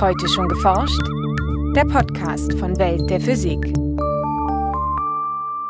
Heute schon geforscht? Der Podcast von Welt der Physik.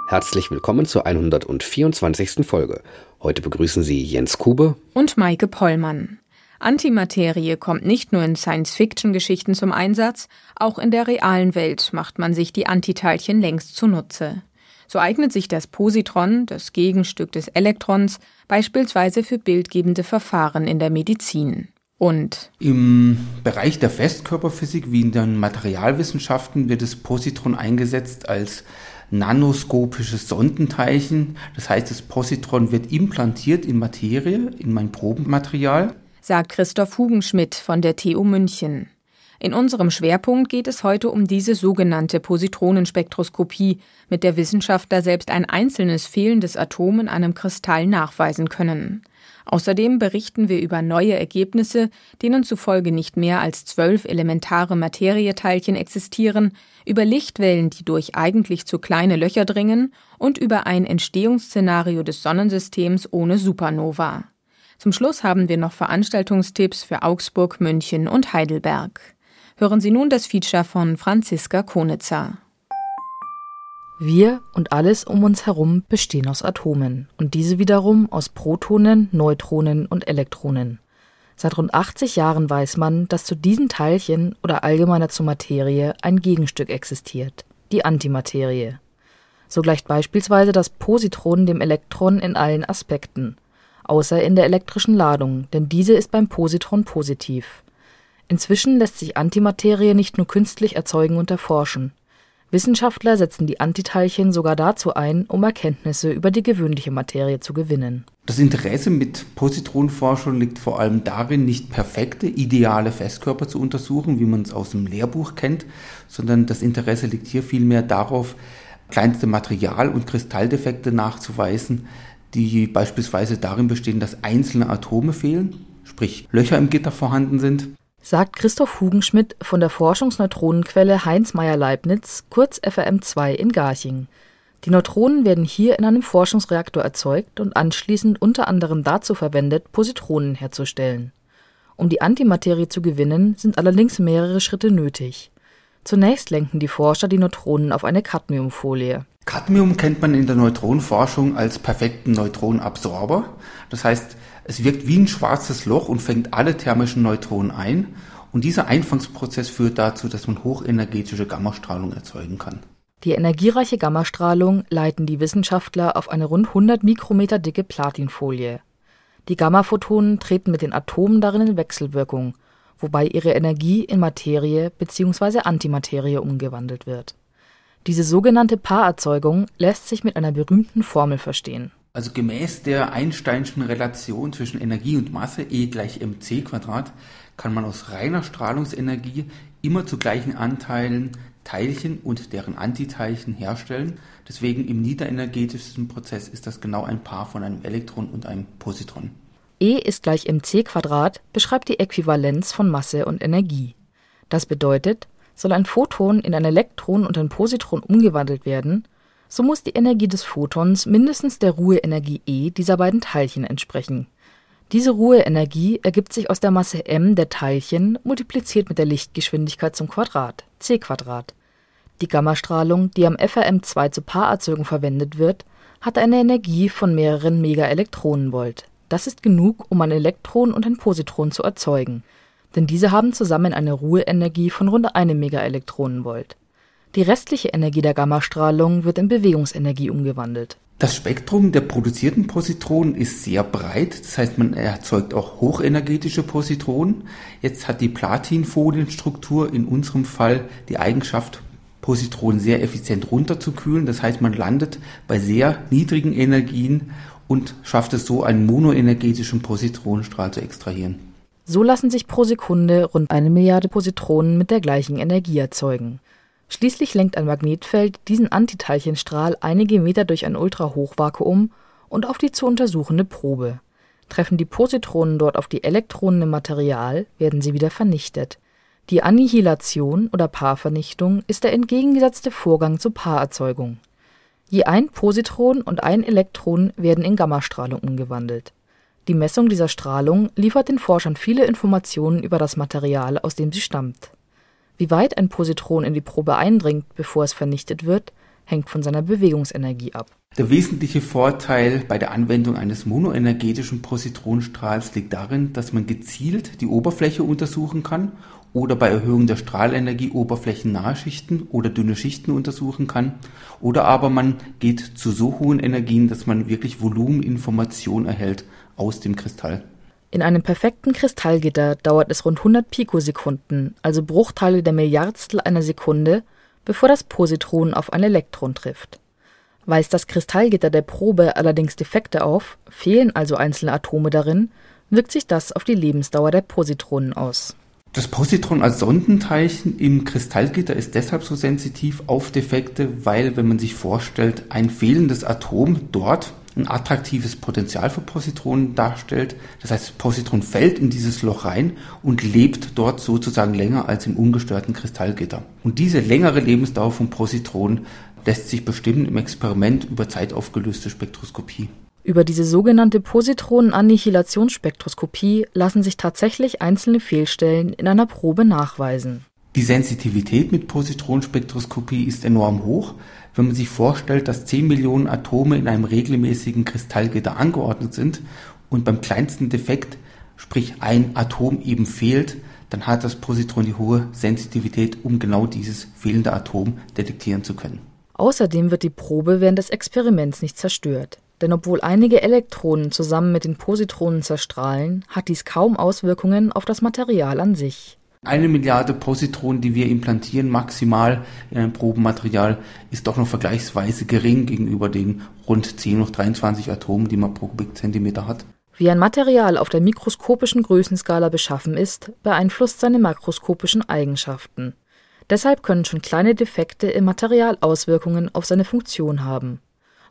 Herzlich willkommen zur 124. Folge. Heute begrüßen Sie Jens Kube und Maike Pollmann. Antimaterie kommt nicht nur in Science-Fiction-Geschichten zum Einsatz, auch in der realen Welt macht man sich die Antiteilchen längst zunutze. So eignet sich das Positron, das Gegenstück des Elektrons, beispielsweise für bildgebende Verfahren in der Medizin. Und im Bereich der Festkörperphysik wie in den Materialwissenschaften wird das Positron eingesetzt als nanoskopisches Sondenteilchen. Das heißt, das Positron wird implantiert in Materie, in mein Probenmaterial. Sagt Christoph Hugenschmidt von der TU München. In unserem Schwerpunkt geht es heute um diese sogenannte Positronenspektroskopie, mit der Wissenschaftler selbst ein einzelnes fehlendes Atom in einem Kristall nachweisen können. Außerdem berichten wir über neue Ergebnisse, denen zufolge nicht mehr als zwölf elementare Materieteilchen existieren, über Lichtwellen, die durch eigentlich zu kleine Löcher dringen, und über ein Entstehungsszenario des Sonnensystems ohne Supernova. Zum Schluss haben wir noch Veranstaltungstipps für Augsburg, München und Heidelberg. Hören Sie nun das Feature von Franziska Konitzer. Wir und alles um uns herum bestehen aus Atomen und diese wiederum aus Protonen, Neutronen und Elektronen. Seit rund 80 Jahren weiß man, dass zu diesen Teilchen oder allgemeiner zur Materie ein Gegenstück existiert, die Antimaterie. So gleicht beispielsweise das Positron dem Elektron in allen Aspekten, außer in der elektrischen Ladung, denn diese ist beim Positron positiv. Inzwischen lässt sich Antimaterie nicht nur künstlich erzeugen und erforschen. Wissenschaftler setzen die Antiteilchen sogar dazu ein, um Erkenntnisse über die gewöhnliche Materie zu gewinnen. Das Interesse mit Positronenforschung liegt vor allem darin, nicht perfekte, ideale Festkörper zu untersuchen, wie man es aus dem Lehrbuch kennt, sondern das Interesse liegt hier vielmehr darauf, kleinste Material- und Kristalldefekte nachzuweisen, die beispielsweise darin bestehen, dass einzelne Atome fehlen, sprich Löcher im Gitter vorhanden sind sagt Christoph Hugenschmidt von der Forschungsneutronenquelle Heinz-Meyer-Leibniz, kurz FRM2 in Garching. Die Neutronen werden hier in einem Forschungsreaktor erzeugt und anschließend unter anderem dazu verwendet, Positronen herzustellen. Um die Antimaterie zu gewinnen, sind allerdings mehrere Schritte nötig. Zunächst lenken die Forscher die Neutronen auf eine Cadmiumfolie. Cadmium kennt man in der Neutronenforschung als perfekten Neutronenabsorber. Das heißt, es wirkt wie ein schwarzes Loch und fängt alle thermischen Neutronen ein. Und dieser Einfangsprozess führt dazu, dass man hochenergetische Gammastrahlung erzeugen kann. Die energiereiche Gammastrahlung leiten die Wissenschaftler auf eine rund 100 Mikrometer dicke Platinfolie. Die Gammaphotonen treten mit den Atomen darin in Wechselwirkung, wobei ihre Energie in Materie bzw. Antimaterie umgewandelt wird. Diese sogenannte Paarerzeugung lässt sich mit einer berühmten Formel verstehen also gemäß der Einsteinschen Relation zwischen Energie und Masse E gleich mc Quadrat kann man aus reiner Strahlungsenergie immer zu gleichen Anteilen Teilchen und deren Antiteilchen herstellen. Deswegen im niederenergetischsten Prozess ist das genau ein Paar von einem Elektron und einem Positron. E ist gleich mc Quadrat beschreibt die Äquivalenz von Masse und Energie. Das bedeutet, soll ein Photon in ein Elektron und ein Positron umgewandelt werden, so muss die Energie des Photons mindestens der Ruheenergie E dieser beiden Teilchen entsprechen. Diese Ruheenergie ergibt sich aus der Masse m der Teilchen multipliziert mit der Lichtgeschwindigkeit zum Quadrat c Quadrat. Die Gammastrahlung, die am FRM2 zur Paarerzeugung verwendet wird, hat eine Energie von mehreren Megaelektronenvolt. Das ist genug, um ein Elektron und ein Positron zu erzeugen, denn diese haben zusammen eine Ruheenergie von rund einem Megaelektronenvolt die restliche Energie der Gammastrahlung wird in Bewegungsenergie umgewandelt. Das Spektrum der produzierten Positronen ist sehr breit, das heißt man erzeugt auch hochenergetische Positronen. Jetzt hat die Platinfolienstruktur in unserem Fall die Eigenschaft, Positronen sehr effizient runterzukühlen. Das heißt man landet bei sehr niedrigen Energien und schafft es so, einen monoenergetischen Positronenstrahl zu extrahieren. So lassen sich pro Sekunde rund eine Milliarde Positronen mit der gleichen Energie erzeugen. Schließlich lenkt ein Magnetfeld diesen Antiteilchenstrahl einige Meter durch ein Ultrahochvakuum und auf die zu untersuchende Probe. Treffen die Positronen dort auf die Elektronen im Material, werden sie wieder vernichtet. Die Annihilation oder Paarvernichtung ist der entgegengesetzte Vorgang zur Paarerzeugung. Je ein Positron und ein Elektron werden in Gammastrahlung umgewandelt. Die Messung dieser Strahlung liefert den Forschern viele Informationen über das Material, aus dem sie stammt. Wie weit ein Positron in die Probe eindringt, bevor es vernichtet wird, hängt von seiner Bewegungsenergie ab. Der wesentliche Vorteil bei der Anwendung eines monoenergetischen Positronenstrahls liegt darin, dass man gezielt die Oberfläche untersuchen kann oder bei Erhöhung der Strahlenergie oberflächennahe Schichten oder dünne Schichten untersuchen kann. Oder aber man geht zu so hohen Energien, dass man wirklich Volumeninformation erhält aus dem Kristall. In einem perfekten Kristallgitter dauert es rund 100 Pikosekunden, also Bruchteile der Milliardstel einer Sekunde, bevor das Positron auf ein Elektron trifft. Weist das Kristallgitter der Probe allerdings Defekte auf, fehlen also einzelne Atome darin, wirkt sich das auf die Lebensdauer der Positronen aus. Das Positron als Sondenteilchen im Kristallgitter ist deshalb so sensitiv auf Defekte, weil, wenn man sich vorstellt, ein fehlendes Atom dort ein attraktives Potenzial für Positronen darstellt. Das heißt, das Positron fällt in dieses Loch rein und lebt dort sozusagen länger als im ungestörten Kristallgitter. Und diese längere Lebensdauer von Positronen lässt sich bestimmen im Experiment über zeitaufgelöste Spektroskopie. Über diese sogenannte Positronen-Annihilationsspektroskopie lassen sich tatsächlich einzelne Fehlstellen in einer Probe nachweisen. Die Sensitivität mit Positronenspektroskopie ist enorm hoch, wenn man sich vorstellt, dass 10 Millionen Atome in einem regelmäßigen Kristallgitter angeordnet sind und beim kleinsten Defekt, sprich ein Atom eben fehlt, dann hat das Positron die hohe Sensitivität, um genau dieses fehlende Atom detektieren zu können. Außerdem wird die Probe während des Experiments nicht zerstört. Denn obwohl einige Elektronen zusammen mit den Positronen zerstrahlen, hat dies kaum Auswirkungen auf das Material an sich. Eine Milliarde Positronen, die wir implantieren, maximal in ein Probenmaterial, ist doch noch vergleichsweise gering gegenüber den rund 10 hoch 23 Atomen, die man pro Kubikzentimeter hat. Wie ein Material auf der mikroskopischen Größenskala beschaffen ist, beeinflusst seine makroskopischen Eigenschaften. Deshalb können schon kleine Defekte im Material Auswirkungen auf seine Funktion haben.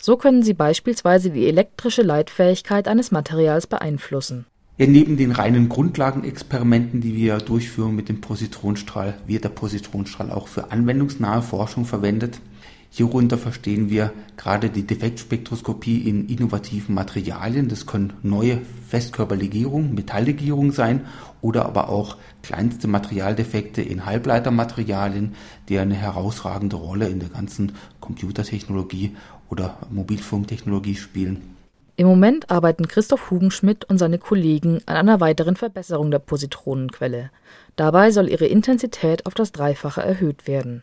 So können sie beispielsweise die elektrische Leitfähigkeit eines Materials beeinflussen. Ja, neben den reinen Grundlagenexperimenten, die wir durchführen mit dem Positronstrahl, wird der Positronstrahl auch für anwendungsnahe Forschung verwendet. Hierunter verstehen wir gerade die Defektspektroskopie in innovativen Materialien. Das können neue Festkörperlegierungen, Metalllegierungen sein oder aber auch kleinste Materialdefekte in Halbleitermaterialien, die eine herausragende Rolle in der ganzen Computertechnologie oder Mobilfunktechnologie spielen. Im Moment arbeiten Christoph Hugenschmidt und seine Kollegen an einer weiteren Verbesserung der Positronenquelle. Dabei soll ihre Intensität auf das Dreifache erhöht werden.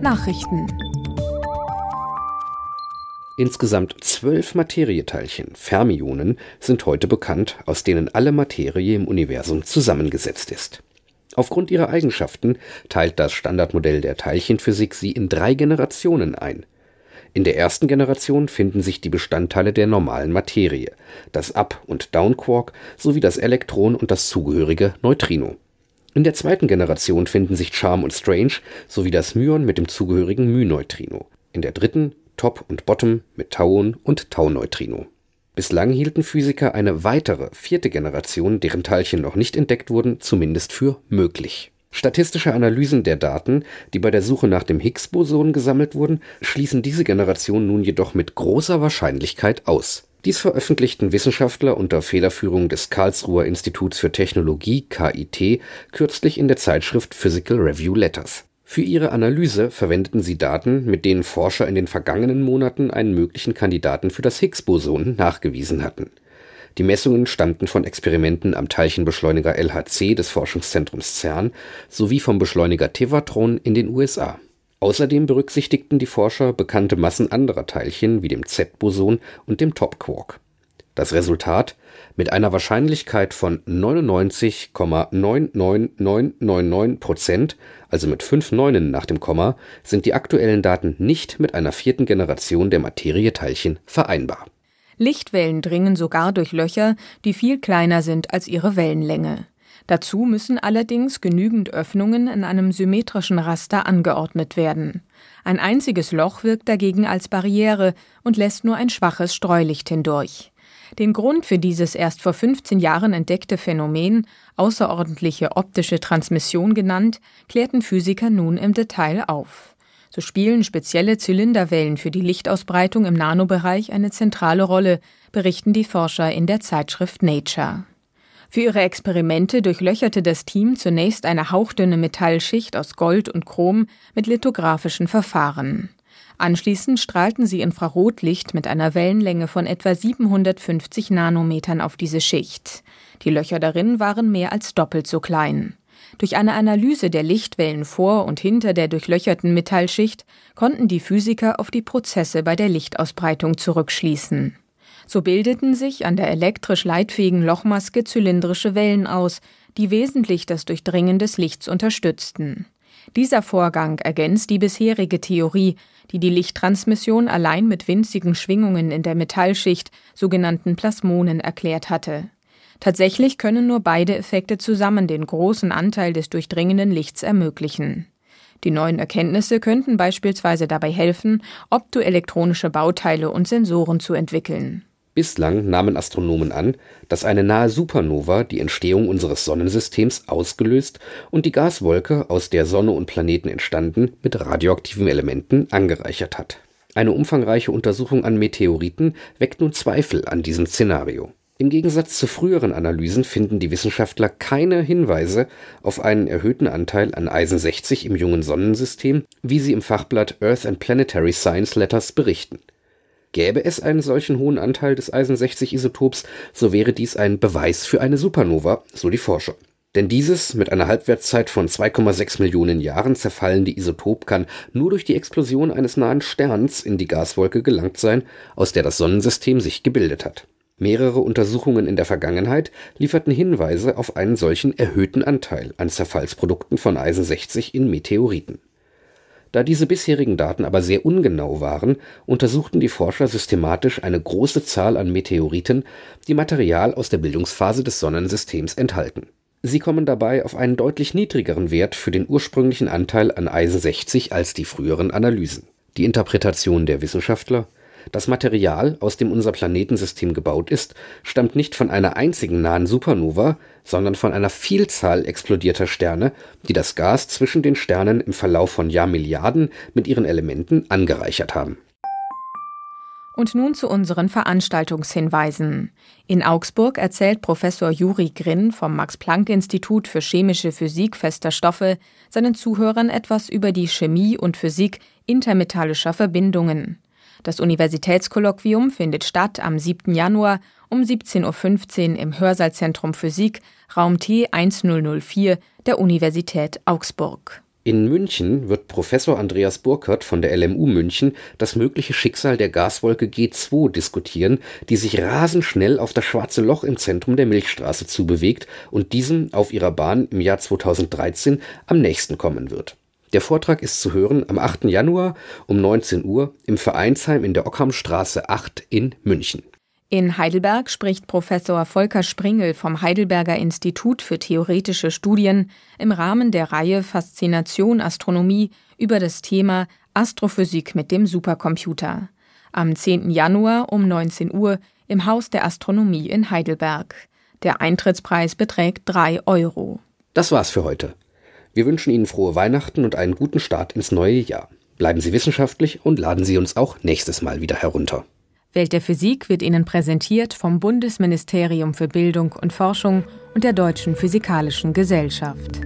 Nachrichten Insgesamt zwölf Materieteilchen, Fermionen, sind heute bekannt, aus denen alle Materie im Universum zusammengesetzt ist. Aufgrund ihrer Eigenschaften teilt das Standardmodell der Teilchenphysik sie in drei Generationen ein – in der ersten Generation finden sich die Bestandteile der normalen Materie, das Up und Downquark sowie das Elektron und das zugehörige Neutrino. In der zweiten Generation finden sich Charm und Strange sowie das Myon mit dem zugehörigen μ-Neutrino. In der dritten Top und Bottom mit Tauon und Tau-Neutrino. Bislang hielten Physiker eine weitere, vierte Generation, deren Teilchen noch nicht entdeckt wurden, zumindest für möglich Statistische Analysen der Daten, die bei der Suche nach dem Higgs-Boson gesammelt wurden, schließen diese Generation nun jedoch mit großer Wahrscheinlichkeit aus. Dies veröffentlichten Wissenschaftler unter Federführung des Karlsruher Instituts für Technologie (KIT) kürzlich in der Zeitschrift Physical Review Letters. Für ihre Analyse verwendeten sie Daten, mit denen Forscher in den vergangenen Monaten einen möglichen Kandidaten für das Higgs-Boson nachgewiesen hatten die Messungen stammten von Experimenten am Teilchenbeschleuniger LHC des Forschungszentrums CERN sowie vom Beschleuniger Tevatron in den USA. Außerdem berücksichtigten die Forscher bekannte Massen anderer Teilchen wie dem Z-Boson und dem Top-Quark. Das Resultat: Mit einer Wahrscheinlichkeit von 99,99999 Prozent, also mit fünf Neunen nach dem Komma, sind die aktuellen Daten nicht mit einer vierten Generation der Materieteilchen vereinbar Lichtwellen dringen sogar durch Löcher, die viel kleiner sind als ihre Wellenlänge. Dazu müssen allerdings genügend Öffnungen in einem symmetrischen Raster angeordnet werden. Ein einziges Loch wirkt dagegen als Barriere und lässt nur ein schwaches Streulicht hindurch. Den Grund für dieses erst vor 15 Jahren entdeckte Phänomen, außerordentliche optische Transmission genannt, klärten Physiker nun im Detail auf. So spielen spezielle Zylinderwellen für die Lichtausbreitung im Nanobereich eine zentrale Rolle, berichten die Forscher in der Zeitschrift Nature. Für ihre Experimente durchlöcherte das Team zunächst eine hauchdünne Metallschicht aus Gold und Chrom mit lithografischen Verfahren. Anschließend strahlten sie Infrarotlicht mit einer Wellenlänge von etwa 750 Nanometern auf diese Schicht. Die Löcher darin waren mehr als doppelt so klein. Durch eine Analyse der Lichtwellen vor und hinter der durchlöcherten Metallschicht konnten die Physiker auf die Prozesse bei der Lichtausbreitung zurückschließen. So bildeten sich an der elektrisch leitfähigen Lochmaske zylindrische Wellen aus, die wesentlich das Durchdringen des Lichts unterstützten. Dieser Vorgang ergänzt die bisherige Theorie, die die Lichttransmission allein mit winzigen Schwingungen in der Metallschicht, sogenannten Plasmonen, erklärt hatte. Tatsächlich können nur beide Effekte zusammen den großen Anteil des durchdringenden Lichts ermöglichen. Die neuen Erkenntnisse könnten beispielsweise dabei helfen, optoelektronische Bauteile und Sensoren zu entwickeln. Bislang nahmen Astronomen an, dass eine nahe Supernova die Entstehung unseres Sonnensystems ausgelöst und die Gaswolke, aus der Sonne und Planeten entstanden, mit radioaktiven Elementen angereichert hat. Eine umfangreiche Untersuchung an Meteoriten weckt nun Zweifel an diesem Szenario. Im Gegensatz zu früheren Analysen finden die Wissenschaftler keine Hinweise auf einen erhöhten Anteil an Eisen 60 im jungen Sonnensystem, wie sie im Fachblatt Earth and Planetary Science Letters berichten Gäbe es einen solchen hohen Anteil des Eisen-60-Isotops, so wäre dies ein Beweis für eine Supernova, so die Forscher. Denn dieses mit einer Halbwertszeit von 2,6 Millionen Jahren zerfallende Isotop kann nur durch die Explosion eines nahen Sterns in die Gaswolke gelangt sein, aus der das Sonnensystem sich gebildet hat. Mehrere Untersuchungen in der Vergangenheit lieferten Hinweise auf einen solchen erhöhten Anteil an Zerfallsprodukten von Eisen 60 in Meteoriten da diese bisherigen Daten aber sehr ungenau waren, untersuchten die Forscher systematisch eine große Zahl an Meteoriten, die Material aus der Bildungsphase des Sonnensystems enthalten. Sie kommen dabei auf einen deutlich niedrigeren Wert für den ursprünglichen Anteil an Eisen 60 als die früheren Analysen. Die Interpretation der Wissenschaftler das Material, aus dem unser Planetensystem gebaut ist, stammt nicht von einer einzigen nahen Supernova, sondern von einer Vielzahl explodierter Sterne, die das Gas zwischen den Sternen im Verlauf von Jahrmilliarden mit ihren Elementen angereichert haben. Und nun zu unseren Veranstaltungshinweisen. In Augsburg erzählt Professor Juri Grinn vom Max-Planck-Institut für chemische Physik fester Stoffe seinen Zuhörern etwas über die Chemie und Physik intermetallischer Verbindungen. Das Universitätskolloquium findet statt am 7. Januar um 17.15 Uhr im Hörsaalzentrum Physik, Raum T 1004 der Universität Augsburg. In München wird Professor Andreas Burkhardt von der LMU München das mögliche Schicksal der Gaswolke G2 diskutieren, die sich rasend schnell auf das schwarze Loch im Zentrum der Milchstraße zubewegt und diesem auf ihrer Bahn im Jahr 2013 am nächsten kommen wird. Der Vortrag ist zu hören am 8. Januar um 19 Uhr im Vereinsheim in der Ockhamstraße 8 in München. In Heidelberg spricht Professor Volker Springel vom Heidelberger Institut für theoretische Studien im Rahmen der Reihe Faszination Astronomie über das Thema Astrophysik mit dem Supercomputer. Am 10. Januar um 19 Uhr im Haus der Astronomie in Heidelberg. Der Eintrittspreis beträgt 3 Euro. Das war's für heute. Wir wünschen Ihnen frohe Weihnachten und einen guten Start ins neue Jahr. Bleiben Sie wissenschaftlich und laden Sie uns auch nächstes Mal wieder herunter. Welt der Physik wird Ihnen präsentiert vom Bundesministerium für Bildung und Forschung und der Deutschen Physikalischen Gesellschaft.